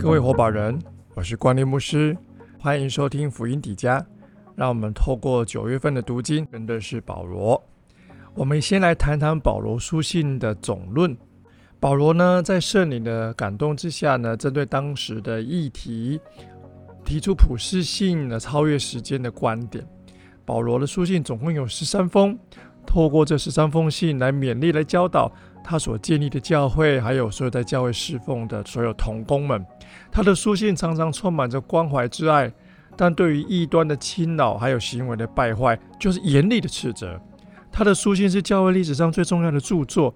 各位火把人，我是关立牧师，欢迎收听福音底家。让我们透过九月份的读经，认识保罗。我们先来谈谈保罗书信的总论。保罗呢，在圣灵的感动之下呢，针对当时的议题，提出普世性的超越时间的观点。保罗的书信总共有十三封，透过这十三封信来勉励、来教导他所建立的教会，还有所有在教会侍奉的所有同工们。他的书信常常充满着关怀之爱，但对于异端的侵扰还有行为的败坏，就是严厉的斥责。他的书信是教会历史上最重要的著作，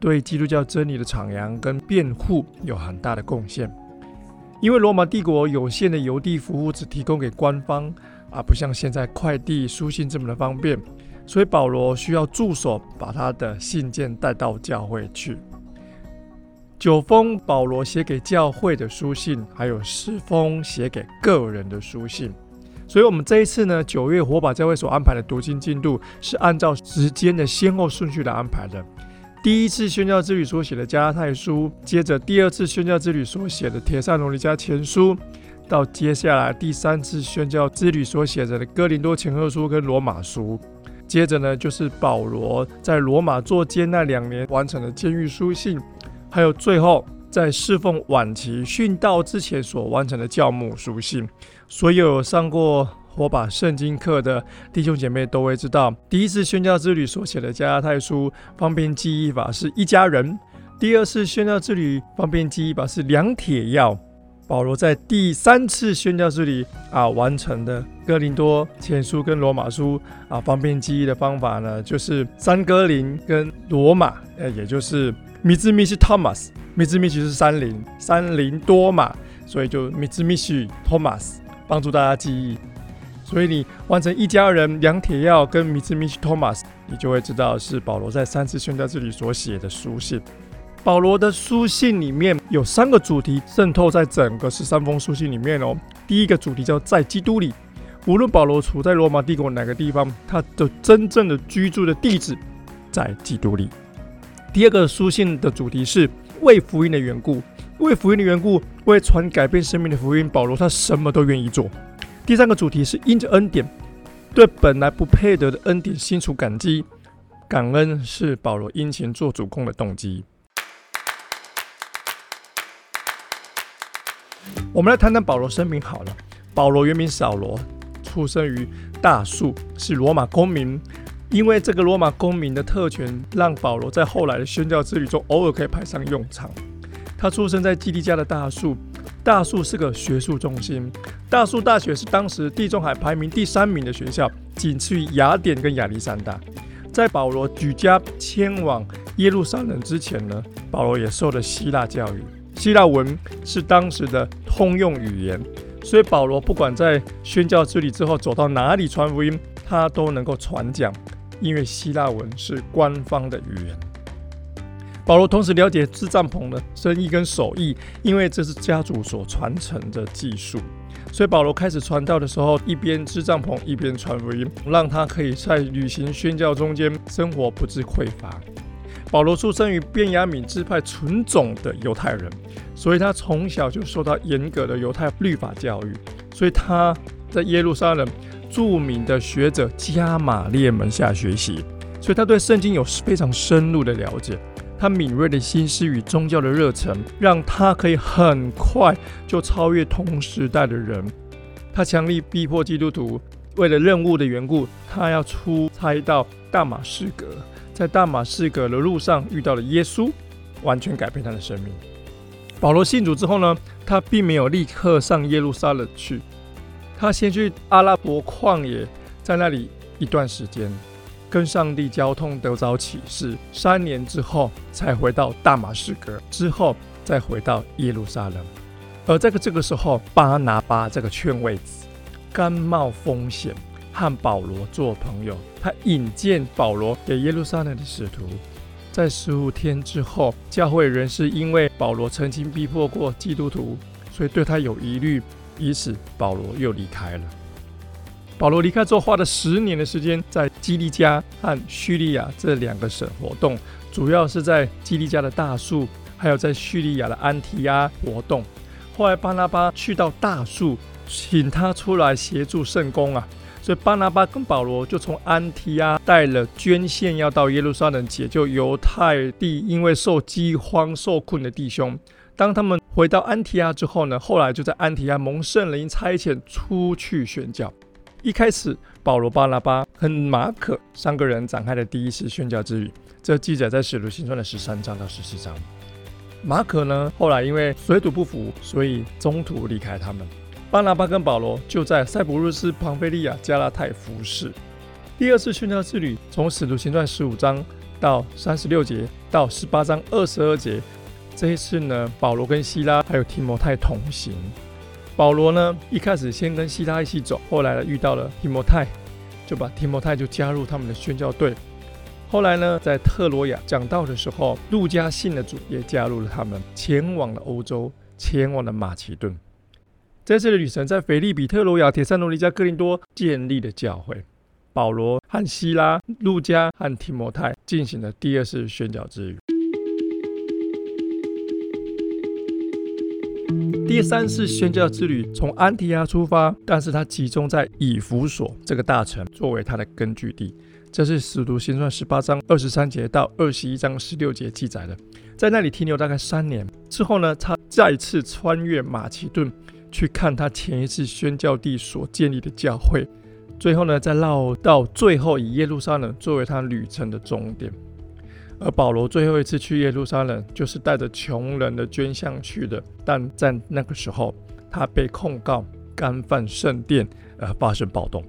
对基督教真理的阐扬跟辩护有很大的贡献。因为罗马帝国有限的邮递服务只提供给官方，而不像现在快递书信这么的方便，所以保罗需要助手把他的信件带到教会去。九封保罗写给教会的书信，还有十封写给个人的书信。所以，我们这一次呢，九月火把教会所安排的读经进度是按照时间的先后顺序来安排的。第一次宣教之旅所写的加拉太书，接着第二次宣教之旅所写的铁扇罗尼迦前书，到接下来第三次宣教之旅所写的哥林多前后书跟罗马书，接着呢，就是保罗在罗马做监那两年完成的监狱书信。还有最后，在侍奉晚期殉道之前所完成的教牧书信，所有上过火把圣经课的弟兄姐妹都会知道，第一次宣教之旅所写的加拉太书方便记忆法是一家人；第二次宣教之旅方便记忆法是两铁药。保罗在第三次宣教之旅啊完成的哥林多前书跟罗马书啊方便记忆的方法呢，就是三哥林跟罗马，呃，也就是。米兹米西 Thomas，米兹米西是三林，三林多嘛，所以就米兹米西 Thomas 帮助大家记忆。所以你完成一家人两铁药跟米兹米西 Thomas，你就会知道是保罗在三次宣教这里所写的书信。保罗的书信里面有三个主题渗透在整个十三封书信里面哦。第一个主题叫在基督里，无论保罗处在罗马帝国哪个地方，他的真正的居住的地址在基督里。第二个书信的主题是为福音的缘故，为福音的缘故，为传改变生命的福音，保罗他什么都愿意做。第三个主题是因着恩典，对本来不配得的恩典心存感激，感恩是保罗殷勤做主公的动机。我们来谈谈保罗生平好了。保罗原名扫罗，出生于大树，是罗马公民。因为这个罗马公民的特权，让保罗在后来的宣教之旅中偶尔可以派上用场。他出生在基利家的大树，大树是个学术中心。大树大学是当时地中海排名第三名的学校，仅次于雅典跟亚历山大。在保罗举家迁往耶路撒冷之前呢，保罗也受了希腊教育，希腊文是当时的通用语言，所以保罗不管在宣教之旅之后走到哪里传福音，他都能够传讲。因为希腊文是官方的语言，保罗同时了解织帐篷的生意跟手艺，因为这是家族所传承的技术，所以保罗开始传道的时候，一边织帐篷一边传福音，让他可以在旅行宣教中间生活不致匮乏。保罗出生于便雅悯支派纯种的犹太人，所以他从小就受到严格的犹太律法教育，所以他在耶路撒冷。著名的学者加马列门下学习，所以他对圣经有非常深入的了解。他敏锐的心思与宗教的热忱，让他可以很快就超越同时代的人。他强力逼迫基督徒，为了任务的缘故，他要出差到大马士革。在大马士革的路上遇到了耶稣，完全改变他的生命。保罗信主之后呢，他并没有立刻上耶路撒冷去。他先去阿拉伯旷野，在那里一段时间，跟上帝交通得着启示。三年之后，才回到大马士革，之后再回到耶路撒冷。而这个这个时候，巴拿巴这个劝慰子，甘冒风险和保罗做朋友。他引荐保罗给耶路撒冷的使徒。在十五天之后，教会人士因为保罗曾经逼迫过基督徒，所以对他有疑虑。因此，保罗又离开了。保罗离开之后，花了十年的时间在基利加和叙利亚这两个省活动，主要是在基利加的大树，还有在叙利亚的安提亚活动。后来巴拿巴去到大树，请他出来协助圣公啊，所以巴拿巴跟保罗就从安提亚带了捐献，要到耶路撒冷解救犹太地因为受饥荒受困的弟兄。当他们回到安提亚之后呢，后来就在安提亚蒙圣灵差遣出去宣教。一开始，保罗、巴拿巴和马可三个人展开了第一次宣教之旅，这记载在使徒行传的十三章到十四章。马可呢，后来因为水土不服，所以中途离开他们。巴拿巴跟保罗就在塞浦路斯、庞菲利亚、加拉太服侍。第二次宣教之旅，从使徒行传十五章到三十六节到十八章二十二节，这一次呢，保罗跟希拉还有提摩太同行。保罗呢，一开始先跟希拉一起走，后来遇到了提摩太，就把提摩太就加入他们的宣教队。后来呢，在特罗亚讲道的时候，路加信的主也加入了他们，前往了欧洲，前往了马其顿。这次的旅程在腓利比、特罗亚、铁山罗尼加、克林多建立的教会。保罗和希拉、路加和提摩太进行了第二次宣教之旅。第三次宣教之旅从安提亚出发，但是他集中在以弗所这个大城作为他的根据地。这是使徒行传十八章二十三节到二十一章十六节记载的。在那里停留大概三年之后呢，他再次穿越马其顿去看他前一次宣教地所建立的教会。最后呢，再绕到最后以耶路撒冷作为他旅程的终点。而保罗最后一次去耶路撒冷，就是带着穷人的捐项去的。但在那个时候，他被控告干犯圣殿，而发生暴动。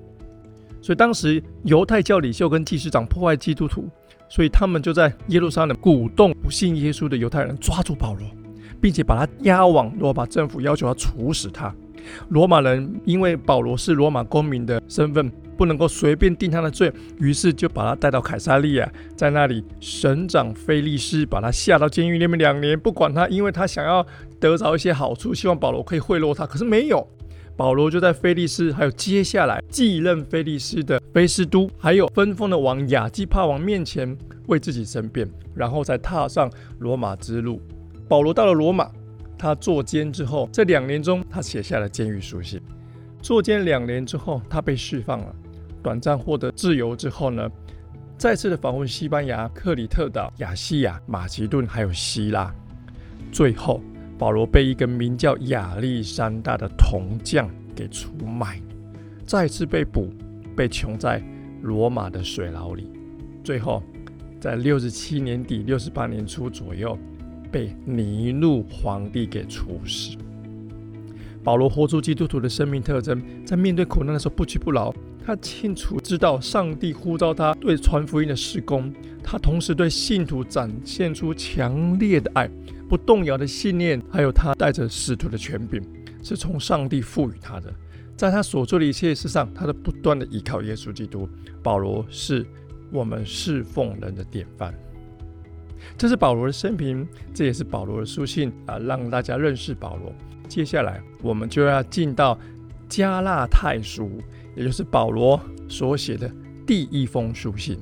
所以当时犹太教领袖跟祭司长破坏基督徒，所以他们就在耶路撒冷鼓动不信耶稣的犹太人抓住保罗，并且把他押往罗马政府，要求要处死他。罗马人因为保罗是罗马公民的身份。不能够随便定他的罪，于是就把他带到凯撒利亚，在那里省长菲利斯把他下到监狱里面两年，不管他，因为他想要得着一些好处，希望保罗可以贿赂他，可是没有。保罗就在菲利斯，还有接下来继任菲利斯的菲斯都，还有分封的王亚基帕王面前为自己申辩，然后再踏上罗马之路。保罗到了罗马，他坐监之后，这两年中他写下了监狱书信。坐监两年之后，他被释放了。短暂获得自由之后呢，再次的访问西班牙、克里特岛、亚细亚、马其顿，还有希腊。最后，保罗被一个名叫亚历山大的铜匠给出卖，再次被捕，被囚在罗马的水牢里。最后，在六十七年底、六十八年初左右，被尼禄皇帝给处死。保罗活出基督徒的生命特征，在面对苦难的时候不屈不挠。他清楚知道上帝呼召他对传福音的施工，他同时对信徒展现出强烈的爱、不动摇的信念，还有他带着使徒的权柄，是从上帝赋予他的。在他所做的一切事上，他都不断的依靠耶稣基督。保罗是我们侍奉人的典范。这是保罗的生平，这也是保罗的书信啊，让大家认识保罗。接下来我们就要进到加拉太书。也就是保罗所写的第一封书信。